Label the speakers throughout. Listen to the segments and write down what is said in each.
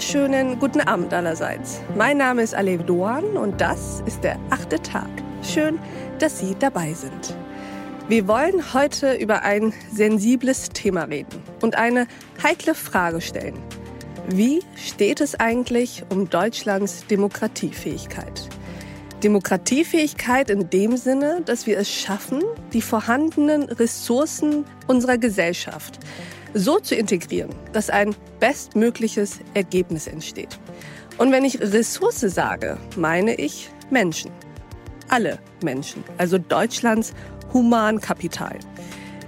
Speaker 1: wunderschönen guten Abend allerseits. Mein Name ist Alev Doan und das ist der achte Tag. Schön, dass Sie dabei sind. Wir wollen heute über ein sensibles Thema reden und eine heikle Frage stellen. Wie steht es eigentlich um Deutschlands Demokratiefähigkeit? Demokratiefähigkeit in dem Sinne, dass wir es schaffen, die vorhandenen Ressourcen unserer Gesellschaft so zu integrieren, dass ein bestmögliches Ergebnis entsteht. Und wenn ich Ressource sage, meine ich Menschen. Alle Menschen, also Deutschlands Humankapital.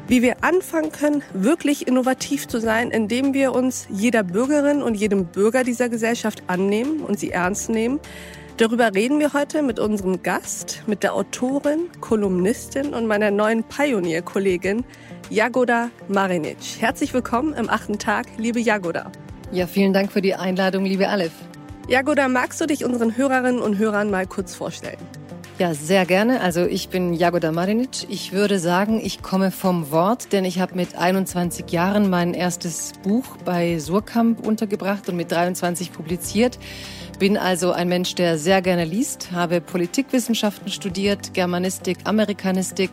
Speaker 1: Wie wir anfangen können, wirklich innovativ zu sein, indem wir uns jeder Bürgerin und jedem Bürger dieser Gesellschaft annehmen und sie ernst nehmen, Darüber reden wir heute mit unserem Gast, mit der Autorin, Kolumnistin und meiner neuen Pionierkollegin Jagoda Marinic. Herzlich willkommen im achten Tag, liebe Jagoda.
Speaker 2: Ja, vielen Dank für die Einladung, liebe Aleph.
Speaker 1: Jagoda, magst du dich unseren Hörerinnen und Hörern mal kurz vorstellen?
Speaker 2: Ja, sehr gerne. Also ich bin Jagoda Marinic. Ich würde sagen, ich komme vom Wort, denn ich habe mit 21 Jahren mein erstes Buch bei Surkamp untergebracht und mit 23 publiziert. Bin also ein Mensch, der sehr gerne liest, habe Politikwissenschaften studiert, Germanistik, Amerikanistik,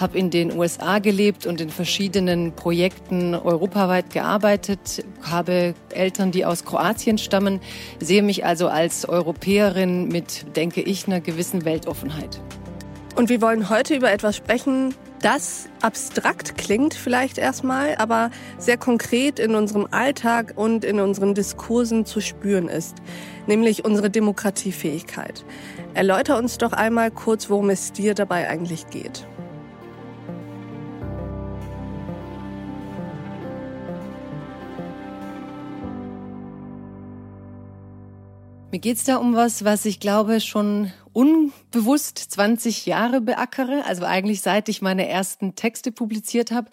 Speaker 2: habe in den USA gelebt und in verschiedenen Projekten europaweit gearbeitet, habe Eltern, die aus Kroatien stammen, sehe mich also als Europäerin mit, denke ich, einer gewissen Weltoffenheit.
Speaker 1: Und wir wollen heute über etwas sprechen, das abstrakt klingt vielleicht erstmal, aber sehr konkret in unserem Alltag und in unseren Diskursen zu spüren ist, nämlich unsere Demokratiefähigkeit. Erläuter uns doch einmal kurz, worum es dir dabei eigentlich geht.
Speaker 2: Mir geht's da um was, was ich glaube schon unbewusst 20 Jahre beackere, also eigentlich seit ich meine ersten Texte publiziert habe.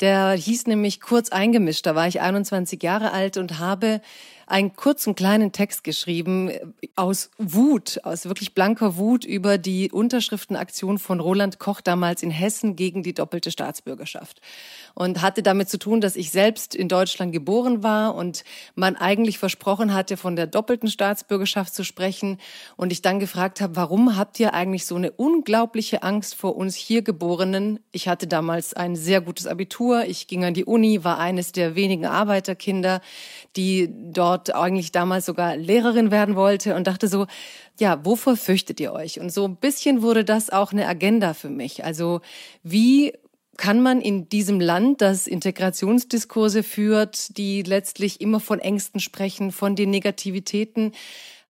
Speaker 2: Der hieß nämlich kurz eingemischt. Da war ich 21 Jahre alt und habe einen kurzen kleinen Text geschrieben aus Wut, aus wirklich blanker Wut über die Unterschriftenaktion von Roland Koch damals in Hessen gegen die doppelte Staatsbürgerschaft. Und hatte damit zu tun, dass ich selbst in Deutschland geboren war und man eigentlich versprochen hatte, von der doppelten Staatsbürgerschaft zu sprechen. Und ich dann gefragt habe, warum habt ihr eigentlich so eine unglaubliche Angst vor uns hier Geborenen? Ich hatte damals ein sehr gutes Abitur. Ich ging an die Uni, war eines der wenigen Arbeiterkinder, die dort dort eigentlich damals sogar Lehrerin werden wollte und dachte so, ja, wovor fürchtet ihr euch? Und so ein bisschen wurde das auch eine Agenda für mich. Also wie kann man in diesem Land, das Integrationsdiskurse führt, die letztlich immer von Ängsten sprechen, von den Negativitäten,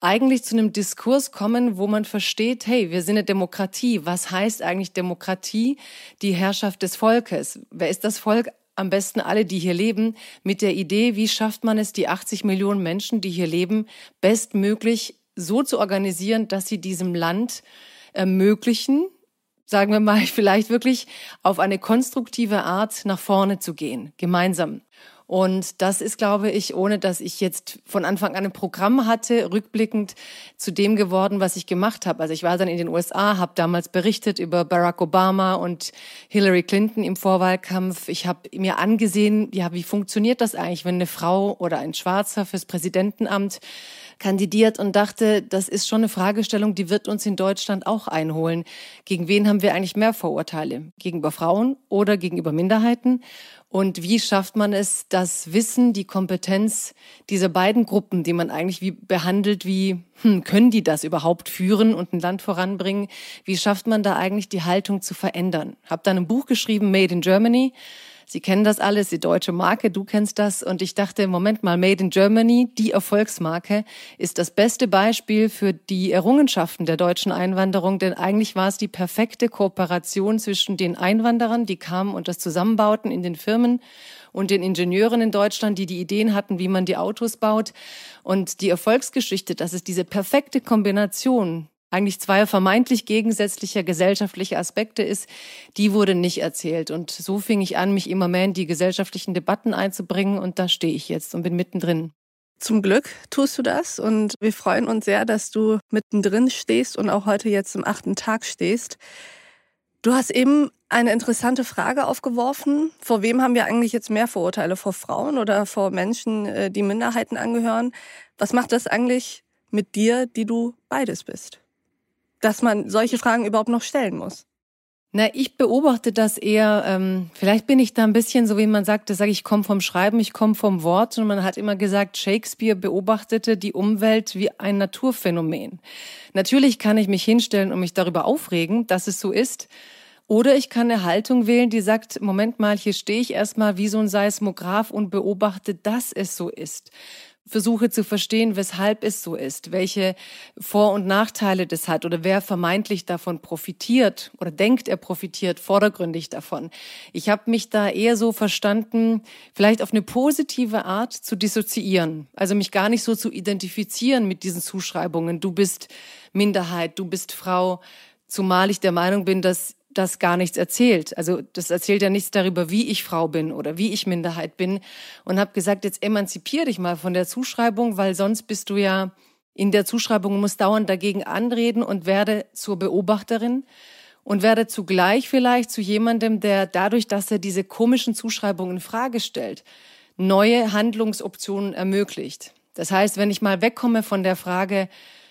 Speaker 2: eigentlich zu einem Diskurs kommen, wo man versteht, hey, wir sind eine Demokratie. Was heißt eigentlich Demokratie? Die Herrschaft des Volkes. Wer ist das Volk? Am besten alle, die hier leben, mit der Idee, wie schafft man es, die 80 Millionen Menschen, die hier leben, bestmöglich so zu organisieren, dass sie diesem Land ermöglichen, sagen wir mal, vielleicht wirklich auf eine konstruktive Art nach vorne zu gehen, gemeinsam. Und das ist, glaube ich, ohne dass ich jetzt von Anfang an ein Programm hatte, rückblickend zu dem geworden, was ich gemacht habe. Also ich war dann in den USA, habe damals berichtet über Barack Obama und Hillary Clinton im Vorwahlkampf. Ich habe mir angesehen, ja, wie funktioniert das eigentlich, wenn eine Frau oder ein Schwarzer fürs Präsidentenamt kandidiert und dachte, das ist schon eine Fragestellung, die wird uns in Deutschland auch einholen. Gegen wen haben wir eigentlich mehr Vorurteile? Gegenüber Frauen oder gegenüber Minderheiten? Und wie schafft man es, das Wissen, die Kompetenz dieser beiden Gruppen, die man eigentlich wie behandelt, wie hm, können die das überhaupt führen und ein Land voranbringen? Wie schafft man da eigentlich die Haltung zu verändern? Hab dann ein Buch geschrieben, Made in Germany Sie kennen das alles, die deutsche Marke, du kennst das. Und ich dachte, Moment mal, Made in Germany, die Erfolgsmarke, ist das beste Beispiel für die Errungenschaften der deutschen Einwanderung, denn eigentlich war es die perfekte Kooperation zwischen den Einwanderern, die kamen und das zusammenbauten in den Firmen und den Ingenieuren in Deutschland, die die Ideen hatten, wie man die Autos baut. Und die Erfolgsgeschichte, dass es diese perfekte Kombination eigentlich zwei vermeintlich gegensätzlicher gesellschaftliche Aspekte ist, die wurde nicht erzählt. Und so fing ich an, mich immer mehr in die gesellschaftlichen Debatten einzubringen und da stehe ich jetzt und bin mittendrin.
Speaker 1: Zum Glück tust du das und wir freuen uns sehr, dass du mittendrin stehst und auch heute jetzt zum achten Tag stehst. Du hast eben eine interessante Frage aufgeworfen. Vor wem haben wir eigentlich jetzt mehr Vorurteile? Vor Frauen oder vor Menschen, äh, die Minderheiten angehören? Was macht das eigentlich mit dir, die du beides bist? Dass man solche Fragen überhaupt noch stellen muss.
Speaker 2: Na, ich beobachte das eher, ähm, vielleicht bin ich da ein bisschen so, wie man sagt, das sage ich, komme vom Schreiben, ich komme vom Wort. Und man hat immer gesagt, Shakespeare beobachtete die Umwelt wie ein Naturphänomen. Natürlich kann ich mich hinstellen und mich darüber aufregen, dass es so ist. Oder ich kann eine Haltung wählen, die sagt, Moment mal, hier stehe ich erstmal wie so ein Seismograph und beobachte, dass es so ist. Versuche zu verstehen, weshalb es so ist, welche Vor- und Nachteile das hat oder wer vermeintlich davon profitiert oder denkt, er profitiert vordergründig davon. Ich habe mich da eher so verstanden, vielleicht auf eine positive Art zu dissoziieren, also mich gar nicht so zu identifizieren mit diesen Zuschreibungen. Du bist Minderheit, du bist Frau, zumal ich der Meinung bin, dass das gar nichts erzählt. Also das erzählt ja nichts darüber, wie ich Frau bin oder wie ich Minderheit bin. Und habe gesagt, jetzt emanzipier dich mal von der Zuschreibung, weil sonst bist du ja in der Zuschreibung, musst dauernd dagegen anreden und werde zur Beobachterin und werde zugleich vielleicht zu jemandem, der dadurch, dass er diese komischen Zuschreibungen in Frage stellt, neue Handlungsoptionen ermöglicht. Das heißt, wenn ich mal wegkomme von der Frage,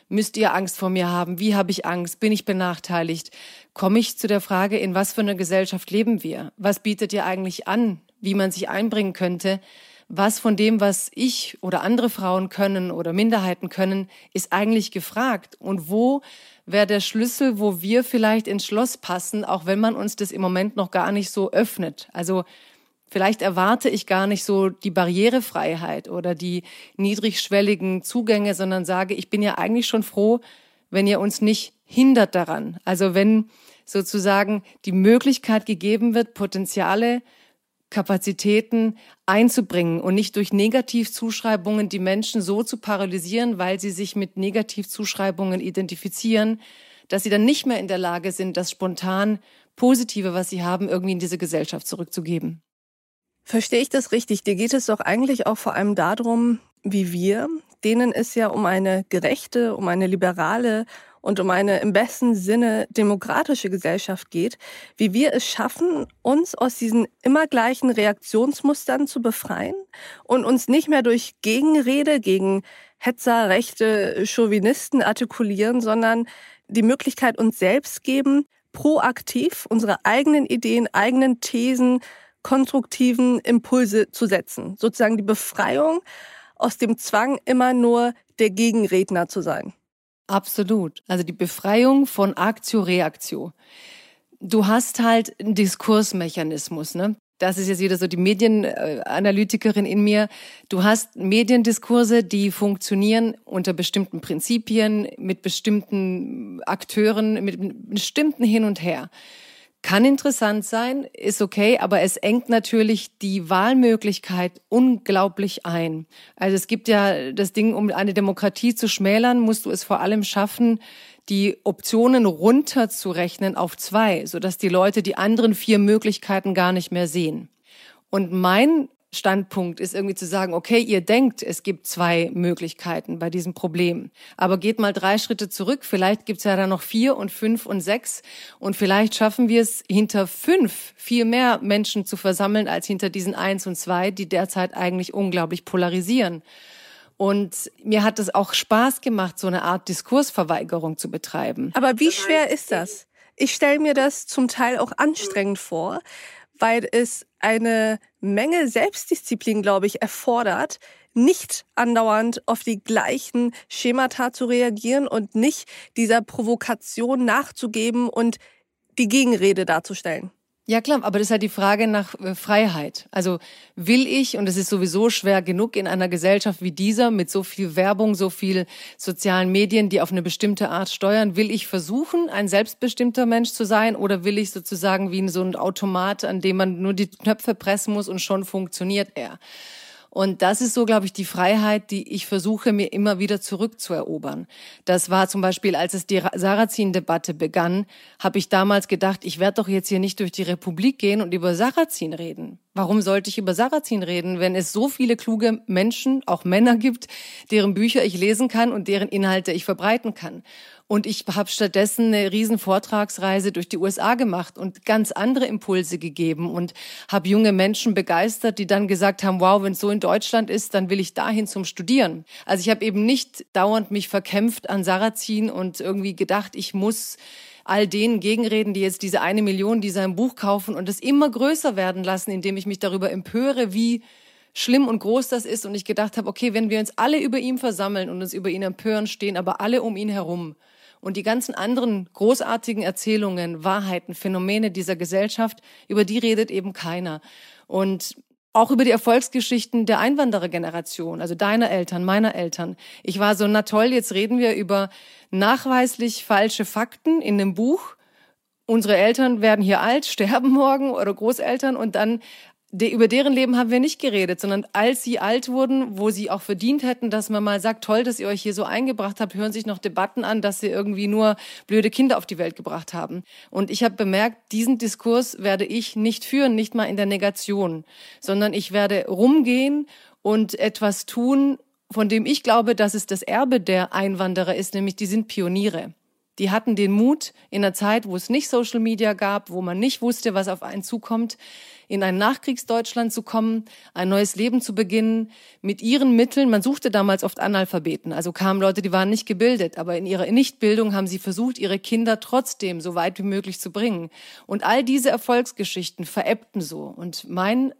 Speaker 2: Müsst ihr Angst vor mir haben? Wie habe ich Angst? Bin ich benachteiligt? Komme ich zu der Frage, in was für einer Gesellschaft leben wir? Was bietet ihr eigentlich an, wie man sich einbringen könnte? Was von dem, was ich oder andere Frauen können oder Minderheiten können, ist eigentlich gefragt? Und wo wäre der Schlüssel, wo wir vielleicht ins Schloss passen, auch wenn man uns das im Moment noch gar nicht so öffnet? Also Vielleicht erwarte ich gar nicht so die Barrierefreiheit oder die niedrigschwelligen Zugänge, sondern sage, ich bin ja eigentlich schon froh, wenn ihr uns nicht hindert daran. Also wenn sozusagen die Möglichkeit gegeben wird, Potenziale, Kapazitäten einzubringen und nicht durch Negativzuschreibungen die Menschen so zu paralysieren, weil sie sich mit Negativzuschreibungen identifizieren, dass sie dann nicht mehr in der Lage sind, das spontan Positive, was sie haben, irgendwie in diese Gesellschaft zurückzugeben.
Speaker 1: Verstehe ich das richtig? Dir geht es doch eigentlich auch vor allem darum, wie wir, denen es ja um eine gerechte, um eine liberale und um eine im besten Sinne demokratische Gesellschaft geht, wie wir es schaffen, uns aus diesen immer gleichen Reaktionsmustern zu befreien und uns nicht mehr durch Gegenrede gegen Hetzer, rechte Chauvinisten artikulieren, sondern die Möglichkeit uns selbst geben, proaktiv unsere eigenen Ideen, eigenen Thesen, konstruktiven Impulse zu setzen. Sozusagen die Befreiung aus dem Zwang, immer nur der Gegenredner zu sein.
Speaker 2: Absolut. Also die Befreiung von Aktio-Reaktio. Du hast halt einen Diskursmechanismus, ne? Das ist jetzt wieder so die Medienanalytikerin in mir. Du hast Mediendiskurse, die funktionieren unter bestimmten Prinzipien, mit bestimmten Akteuren, mit bestimmten Hin und Her. Kann interessant sein, ist okay, aber es engt natürlich die Wahlmöglichkeit unglaublich ein. Also es gibt ja das Ding, um eine Demokratie zu schmälern, musst du es vor allem schaffen, die Optionen runterzurechnen auf zwei, sodass die Leute die anderen vier Möglichkeiten gar nicht mehr sehen. Und mein Standpunkt ist irgendwie zu sagen, okay, ihr denkt, es gibt zwei Möglichkeiten bei diesem Problem, aber geht mal drei Schritte zurück, vielleicht gibt's ja da noch vier und fünf und sechs und vielleicht schaffen wir es hinter fünf viel mehr Menschen zu versammeln als hinter diesen eins und zwei, die derzeit eigentlich unglaublich polarisieren. Und mir hat es auch Spaß gemacht, so eine Art Diskursverweigerung zu betreiben.
Speaker 1: Aber wie schwer ist das? Ich stelle mir das zum Teil auch anstrengend vor, weil es eine Menge Selbstdisziplin, glaube ich, erfordert, nicht andauernd auf die gleichen Schemata zu reagieren und nicht dieser Provokation nachzugeben und die Gegenrede darzustellen.
Speaker 2: Ja klar, aber das ist halt die Frage nach äh, Freiheit. Also will ich, und es ist sowieso schwer genug in einer Gesellschaft wie dieser, mit so viel Werbung, so viel sozialen Medien, die auf eine bestimmte Art steuern, will ich versuchen, ein selbstbestimmter Mensch zu sein oder will ich sozusagen wie so ein Automat, an dem man nur die Knöpfe pressen muss und schon funktioniert er? Und das ist so, glaube ich, die Freiheit, die ich versuche, mir immer wieder zurückzuerobern. Das war zum Beispiel, als es die Sarrazin-Debatte begann, habe ich damals gedacht, ich werde doch jetzt hier nicht durch die Republik gehen und über Sarrazin reden. Warum sollte ich über Sarrazin reden, wenn es so viele kluge Menschen, auch Männer gibt, deren Bücher ich lesen kann und deren Inhalte ich verbreiten kann? Und ich habe stattdessen eine riesen Vortragsreise durch die USA gemacht und ganz andere Impulse gegeben und habe junge Menschen begeistert, die dann gesagt haben, wow, wenn es so in Deutschland ist, dann will ich dahin zum Studieren. Also ich habe eben nicht dauernd mich verkämpft an Sarrazin und irgendwie gedacht, ich muss all denen gegenreden, die jetzt diese eine Million, die sein Buch kaufen und es immer größer werden lassen, indem ich mich darüber empöre, wie schlimm und groß das ist. Und ich gedacht habe, okay, wenn wir uns alle über ihn versammeln und uns über ihn empören, stehen aber alle um ihn herum. Und die ganzen anderen großartigen Erzählungen, Wahrheiten, Phänomene dieser Gesellschaft, über die redet eben keiner. Und auch über die Erfolgsgeschichten der Einwanderergeneration, also deiner Eltern, meiner Eltern. Ich war so, na toll, jetzt reden wir über nachweislich falsche Fakten in dem Buch. Unsere Eltern werden hier alt, sterben morgen oder Großeltern und dann de, über deren Leben haben wir nicht geredet, sondern als sie alt wurden, wo sie auch verdient hätten, dass man mal sagt, toll, dass ihr euch hier so eingebracht habt, hören sich noch Debatten an, dass sie irgendwie nur blöde Kinder auf die Welt gebracht haben. Und ich habe bemerkt, diesen Diskurs werde ich nicht führen, nicht mal in der Negation, sondern ich werde rumgehen und etwas tun, von dem ich glaube, dass es das Erbe der Einwanderer ist, nämlich die sind Pioniere. Die hatten den Mut, in einer Zeit, wo es nicht Social Media gab, wo man nicht wusste, was auf einen zukommt, in ein Nachkriegsdeutschland zu kommen, ein neues Leben zu beginnen, mit ihren Mitteln. Man suchte damals oft Analphabeten, also kamen Leute, die waren nicht gebildet, aber in ihrer Nichtbildung haben sie versucht, ihre Kinder trotzdem so weit wie möglich zu bringen. Und all diese Erfolgsgeschichten verebbten so. Und mein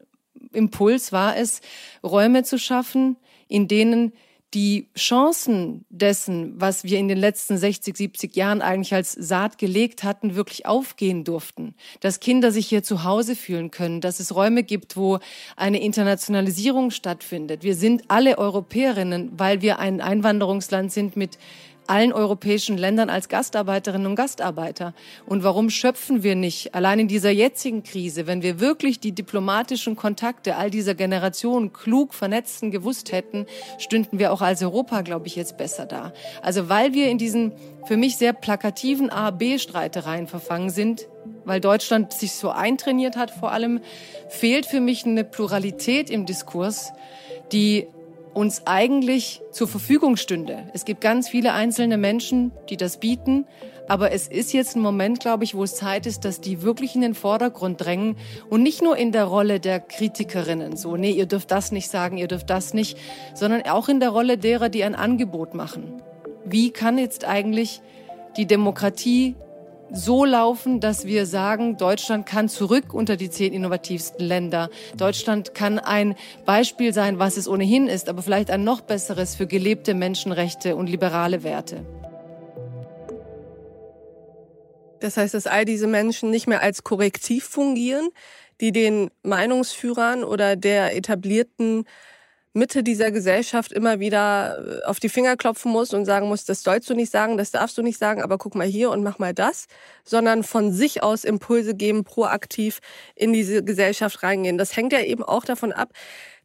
Speaker 2: Impuls war es, Räume zu schaffen, in denen die Chancen dessen, was wir in den letzten 60, 70 Jahren eigentlich als Saat gelegt hatten, wirklich aufgehen durften. Dass Kinder sich hier zu Hause fühlen können, dass es Räume gibt, wo eine Internationalisierung stattfindet. Wir sind alle Europäerinnen, weil wir ein Einwanderungsland sind mit allen europäischen Ländern als Gastarbeiterinnen und Gastarbeiter. Und warum schöpfen wir nicht allein in dieser jetzigen Krise, wenn wir wirklich die diplomatischen Kontakte all dieser Generationen klug vernetzten gewusst hätten, stünden wir auch als Europa, glaube ich, jetzt besser da. Also weil wir in diesen für mich sehr plakativen A-B-Streitereien verfangen sind, weil Deutschland sich so eintrainiert hat vor allem, fehlt für mich eine Pluralität im Diskurs, die uns eigentlich zur Verfügung stünde. Es gibt ganz viele einzelne Menschen, die das bieten, aber es ist jetzt ein Moment, glaube ich, wo es Zeit ist, dass die wirklich in den Vordergrund drängen und nicht nur in der Rolle der Kritikerinnen, so, nee, ihr dürft das nicht sagen, ihr dürft das nicht, sondern auch in der Rolle derer, die ein Angebot machen. Wie kann jetzt eigentlich die Demokratie so laufen, dass wir sagen, Deutschland kann zurück unter die zehn innovativsten Länder. Deutschland kann ein Beispiel sein, was es ohnehin ist, aber vielleicht ein noch besseres für gelebte Menschenrechte und liberale Werte.
Speaker 1: Das heißt, dass all diese Menschen nicht mehr als Korrektiv fungieren, die den Meinungsführern oder der etablierten Mitte dieser Gesellschaft immer wieder äh, auf die Finger klopfen muss und sagen muss, das sollst du nicht sagen, das darfst du nicht sagen, aber guck mal hier und mach mal das, sondern von sich aus Impulse geben, proaktiv in diese Gesellschaft reingehen. Das hängt ja eben auch davon ab,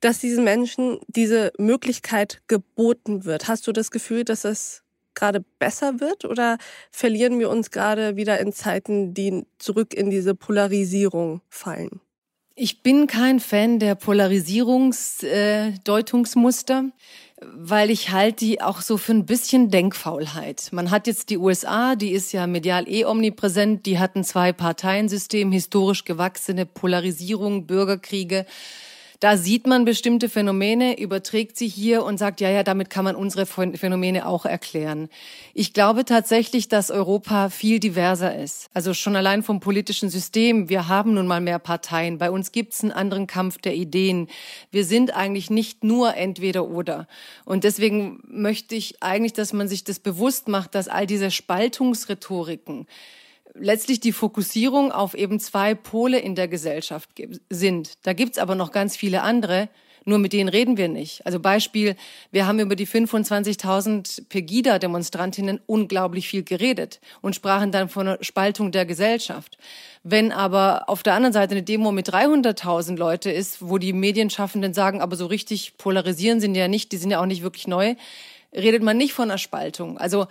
Speaker 1: dass diesen Menschen diese Möglichkeit geboten wird. Hast du das Gefühl, dass das gerade besser wird oder verlieren wir uns gerade wieder in Zeiten, die zurück in diese Polarisierung fallen?
Speaker 2: Ich bin kein Fan der Polarisierungsdeutungsmuster, äh, weil ich halte die auch so für ein bisschen Denkfaulheit. Man hat jetzt die USA, die ist ja medial eh omnipräsent, die hatten zwei Parteiensystem, historisch gewachsene Polarisierung, Bürgerkriege. Da sieht man bestimmte Phänomene, überträgt sie hier und sagt, ja, ja, damit kann man unsere Phänomene auch erklären. Ich glaube tatsächlich, dass Europa viel diverser ist. Also schon allein vom politischen System. Wir haben nun mal mehr Parteien. Bei uns gibt es einen anderen Kampf der Ideen. Wir sind eigentlich nicht nur entweder oder. Und deswegen möchte ich eigentlich, dass man sich das bewusst macht, dass all diese Spaltungsrhetoriken, letztlich die Fokussierung auf eben zwei Pole in der Gesellschaft sind. Da gibt's aber noch ganz viele andere, nur mit denen reden wir nicht. Also Beispiel, wir haben über die 25.000 Pegida-Demonstrantinnen unglaublich viel geredet und sprachen dann von einer Spaltung der Gesellschaft. Wenn aber auf der anderen Seite eine Demo mit 300.000 Leute ist, wo die Medienschaffenden sagen, aber so richtig polarisieren sind ja nicht, die sind ja auch nicht wirklich neu, redet man nicht von einer Spaltung. Also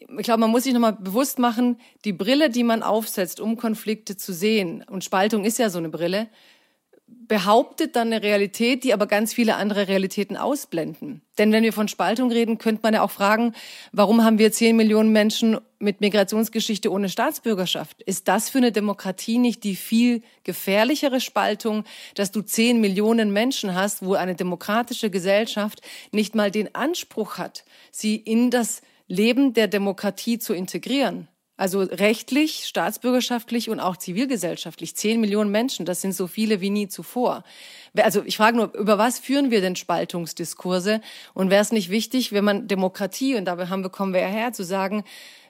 Speaker 2: ich glaube, man muss sich nochmal bewusst machen, die Brille, die man aufsetzt, um Konflikte zu sehen, und Spaltung ist ja so eine Brille, behauptet dann eine Realität, die aber ganz viele andere Realitäten ausblenden. Denn wenn wir von Spaltung reden, könnte man ja auch fragen, warum haben wir zehn Millionen Menschen mit Migrationsgeschichte ohne Staatsbürgerschaft? Ist das für eine Demokratie nicht die viel gefährlichere Spaltung, dass du zehn Millionen Menschen hast, wo eine demokratische Gesellschaft nicht mal den Anspruch hat, sie in das Leben der Demokratie zu integrieren? Also rechtlich, staatsbürgerschaftlich und auch zivilgesellschaftlich. Zehn Millionen Menschen, das sind so viele wie nie zuvor. Also ich frage nur, über was führen wir denn Spaltungsdiskurse? Und wäre es nicht wichtig, wenn man Demokratie, und dabei haben wir, kommen wir ja her, zu sagen,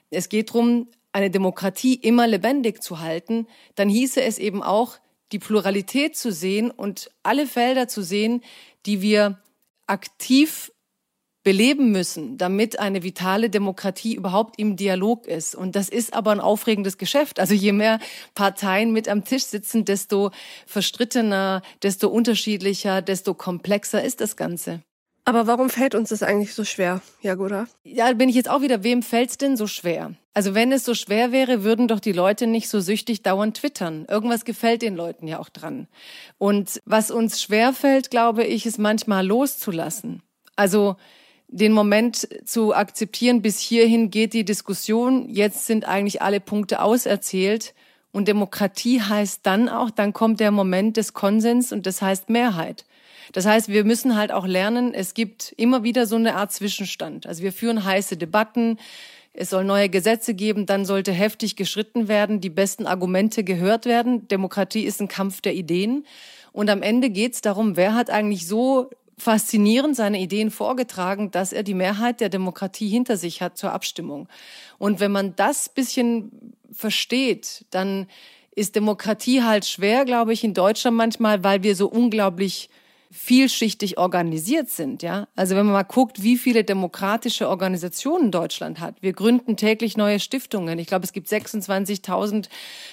Speaker 2: es geht darum, eine Demokratie immer lebendig zu halten, dann hieße es eben auch, die Pluralität zu sehen und alle Felder zu sehen, die wir aktiv beleben müssen, damit eine vitale Demokratie überhaupt im Dialog ist. Und das ist aber ein aufregendes Geschäft. Also je mehr Parteien mit am Tisch sitzen, desto verstrittener, desto unterschiedlicher, desto komplexer ist das Ganze.
Speaker 1: Aber warum fällt uns das eigentlich so schwer, Jagoda?
Speaker 2: Ja, bin ich jetzt auch wieder, wem fällt's denn so schwer? Also wenn es so schwer wäre, würden doch die Leute nicht so süchtig dauernd twittern. Irgendwas gefällt den Leuten ja auch dran. Und was uns schwer fällt, glaube ich, ist manchmal loszulassen. Also den Moment zu akzeptieren, bis hierhin geht die Diskussion, jetzt sind eigentlich alle Punkte auserzählt. Und Demokratie heißt dann auch, dann kommt der Moment des Konsens und das heißt Mehrheit. Das heißt, wir müssen halt auch lernen, es gibt immer wieder so eine Art Zwischenstand. Also wir führen heiße Debatten, es soll neue Gesetze geben, dann sollte heftig geschritten werden, die besten Argumente gehört werden. Demokratie ist ein Kampf der Ideen. Und am Ende geht es darum, wer hat eigentlich so faszinierend seine Ideen vorgetragen, dass er die Mehrheit der Demokratie hinter sich hat zur Abstimmung. Und wenn man das bisschen versteht, dann ist Demokratie halt schwer, glaube ich, in Deutschland manchmal, weil wir so unglaublich vielschichtig organisiert sind, ja. Also wenn man mal guckt, wie viele demokratische Organisationen Deutschland hat. Wir gründen täglich neue Stiftungen. Ich glaube, es gibt 26.000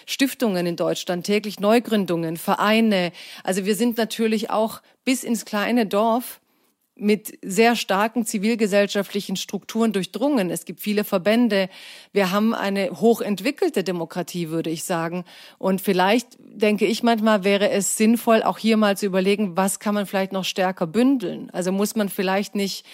Speaker 2: Stiftungen in Deutschland, täglich Neugründungen, Vereine. Also wir sind natürlich auch bis ins kleine Dorf mit sehr starken zivilgesellschaftlichen Strukturen durchdrungen. Es gibt viele Verbände. Wir haben eine hochentwickelte Demokratie, würde ich sagen. Und vielleicht denke ich manchmal, wäre es sinnvoll, auch hier mal zu überlegen, was kann man vielleicht noch stärker bündeln? Also muss man vielleicht nicht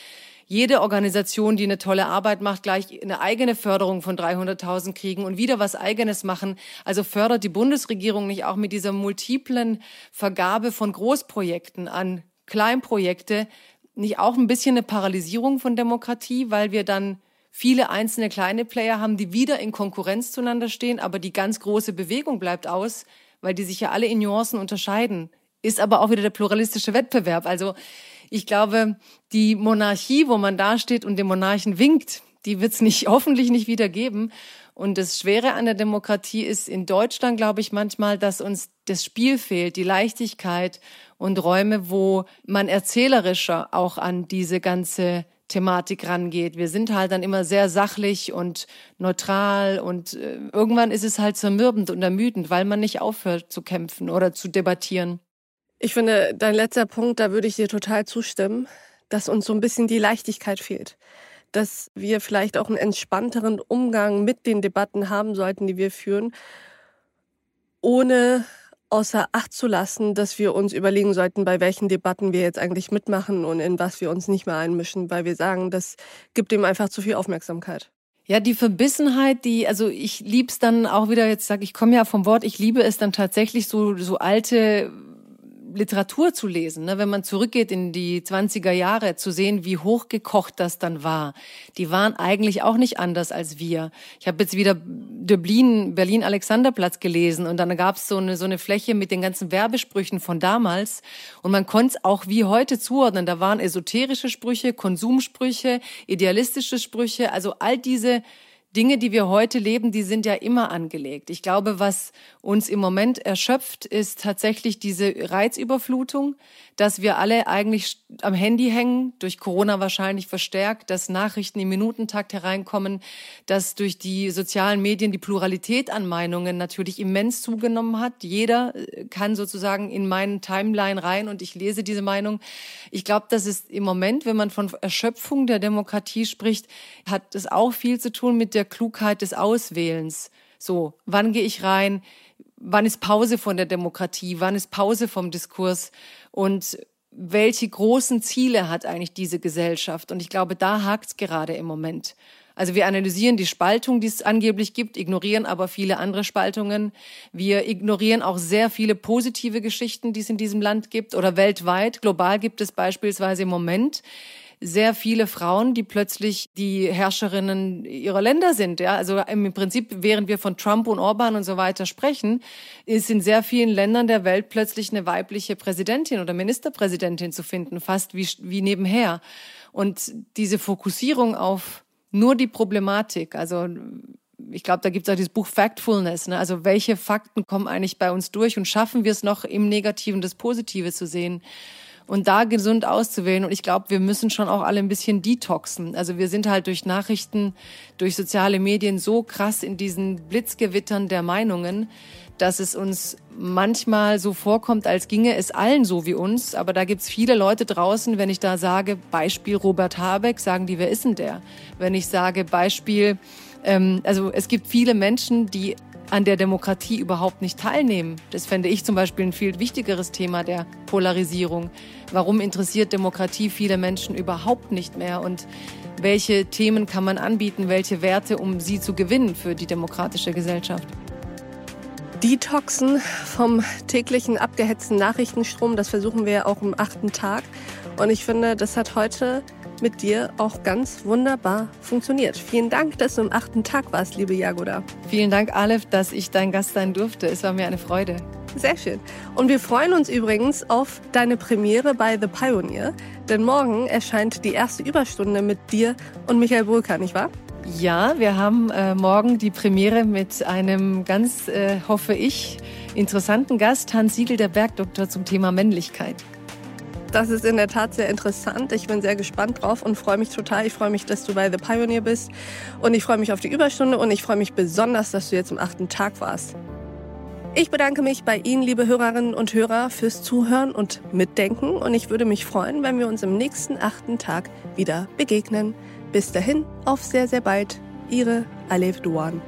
Speaker 2: jede Organisation, die eine tolle Arbeit macht, gleich eine eigene Förderung von 300.000 kriegen und wieder was Eigenes machen. Also fördert die Bundesregierung nicht auch mit dieser multiplen Vergabe von Großprojekten an Kleinprojekte nicht auch ein bisschen eine Paralysierung von Demokratie, weil wir dann viele einzelne kleine Player haben, die wieder in Konkurrenz zueinander stehen, aber die ganz große Bewegung bleibt aus, weil die sich ja alle in Nuancen unterscheiden. Ist aber auch wieder der pluralistische Wettbewerb. Also ich glaube, die Monarchie, wo man da steht und dem Monarchen winkt, die wird es nicht, hoffentlich nicht wieder geben. Und das Schwere an der Demokratie ist in Deutschland, glaube ich, manchmal, dass uns das Spiel fehlt, die Leichtigkeit und Räume, wo man erzählerischer auch an diese ganze Thematik rangeht. Wir sind halt dann immer sehr sachlich und neutral und äh, irgendwann ist es halt zermürbend und ermüdend, weil man nicht aufhört zu kämpfen oder zu debattieren.
Speaker 1: Ich finde, dein letzter Punkt, da würde ich dir total zustimmen, dass uns so ein bisschen die Leichtigkeit fehlt dass wir vielleicht auch einen entspannteren Umgang mit den Debatten haben sollten, die wir führen, ohne außer Acht zu lassen, dass wir uns überlegen sollten, bei welchen Debatten wir jetzt eigentlich mitmachen und in was wir uns nicht mehr einmischen, weil wir sagen, das gibt dem einfach zu viel Aufmerksamkeit.
Speaker 2: Ja, die Verbissenheit, die, also ich lieb's dann auch wieder, jetzt sage ich, komme ja vom Wort, ich liebe es dann tatsächlich so, so alte Literatur zu lesen, ne? wenn man zurückgeht in die 20er Jahre, zu sehen, wie hochgekocht das dann war. Die waren eigentlich auch nicht anders als wir. Ich habe jetzt wieder Dublin, Berlin-Alexanderplatz gelesen und dann gab es so eine, so eine Fläche mit den ganzen Werbesprüchen von damals und man konnte es auch wie heute zuordnen. Da waren esoterische Sprüche, Konsumsprüche, idealistische Sprüche, also all diese Dinge, die wir heute leben, die sind ja immer angelegt. Ich glaube, was uns im Moment erschöpft, ist tatsächlich diese Reizüberflutung, dass wir alle eigentlich am Handy hängen, durch Corona wahrscheinlich verstärkt, dass Nachrichten im Minutentakt hereinkommen, dass durch die sozialen Medien die Pluralität an Meinungen natürlich immens zugenommen hat. Jeder äh, kann sozusagen in meinen Timeline rein und ich lese diese Meinung. Ich glaube, das ist im Moment, wenn man von Erschöpfung der Demokratie spricht, hat es auch viel zu tun mit der Klugheit des Auswählens. So, wann gehe ich rein? Wann ist Pause von der Demokratie, wann ist Pause vom Diskurs und welche großen Ziele hat eigentlich diese Gesellschaft? Und ich glaube, da hakt es gerade im Moment. Also wir analysieren die Spaltung, die es angeblich gibt, ignorieren aber viele andere Spaltungen. Wir ignorieren auch sehr viele positive Geschichten, die es in diesem Land gibt oder weltweit. Global gibt es beispielsweise im Moment sehr viele Frauen, die plötzlich die Herrscherinnen ihrer Länder sind. Ja, also im Prinzip, während wir von Trump und Orban und so weiter sprechen, ist in sehr vielen Ländern der Welt plötzlich eine weibliche Präsidentin oder Ministerpräsidentin zu finden, fast wie, wie nebenher. Und diese Fokussierung auf nur die Problematik. Also ich glaube, da gibt es auch dieses Buch Factfulness. Ne? Also welche Fakten kommen eigentlich bei uns durch und schaffen wir es noch im Negativen das Positive zu sehen? Und da gesund auszuwählen. Und ich glaube, wir müssen schon auch alle ein bisschen detoxen. Also wir sind halt durch Nachrichten, durch soziale Medien so krass in diesen Blitzgewittern der Meinungen, dass es uns manchmal so vorkommt, als ginge es allen so wie uns. Aber da gibt's viele Leute draußen, wenn ich da sage, Beispiel Robert Habeck, sagen die, wer ist denn der? Wenn ich sage, Beispiel, ähm, also es gibt viele Menschen, die an der Demokratie überhaupt nicht teilnehmen. Das fände ich zum Beispiel ein viel wichtigeres Thema der Polarisierung. Warum interessiert Demokratie viele Menschen überhaupt nicht mehr? Und welche Themen kann man anbieten, welche Werte, um sie zu gewinnen für die demokratische Gesellschaft?
Speaker 1: Detoxen vom täglichen abgehetzten Nachrichtenstrom, das versuchen wir auch am achten Tag. Und ich finde, das hat heute mit dir auch ganz wunderbar funktioniert. Vielen Dank, dass du am achten Tag warst, liebe Jagoda.
Speaker 2: Vielen Dank, Aleph, dass ich dein Gast sein durfte. Es war mir eine Freude.
Speaker 1: Sehr schön. Und wir freuen uns übrigens auf deine Premiere bei The Pioneer, denn morgen erscheint die erste Überstunde mit dir und Michael Brücker, nicht wahr?
Speaker 2: Ja, wir haben äh, morgen die Premiere mit einem ganz, äh, hoffe ich, interessanten Gast, Hans Siegel, der Bergdoktor zum Thema Männlichkeit.
Speaker 1: Das ist in der Tat sehr interessant. Ich bin sehr gespannt drauf und freue mich total. Ich freue mich, dass du bei The Pioneer bist und ich freue mich auf die Überstunde und ich freue mich besonders, dass du jetzt am achten Tag warst. Ich bedanke mich bei Ihnen, liebe Hörerinnen und Hörer, fürs Zuhören und Mitdenken und ich würde mich freuen, wenn wir uns im nächsten achten Tag wieder begegnen. Bis dahin, auf sehr, sehr bald. Ihre Alef Duan.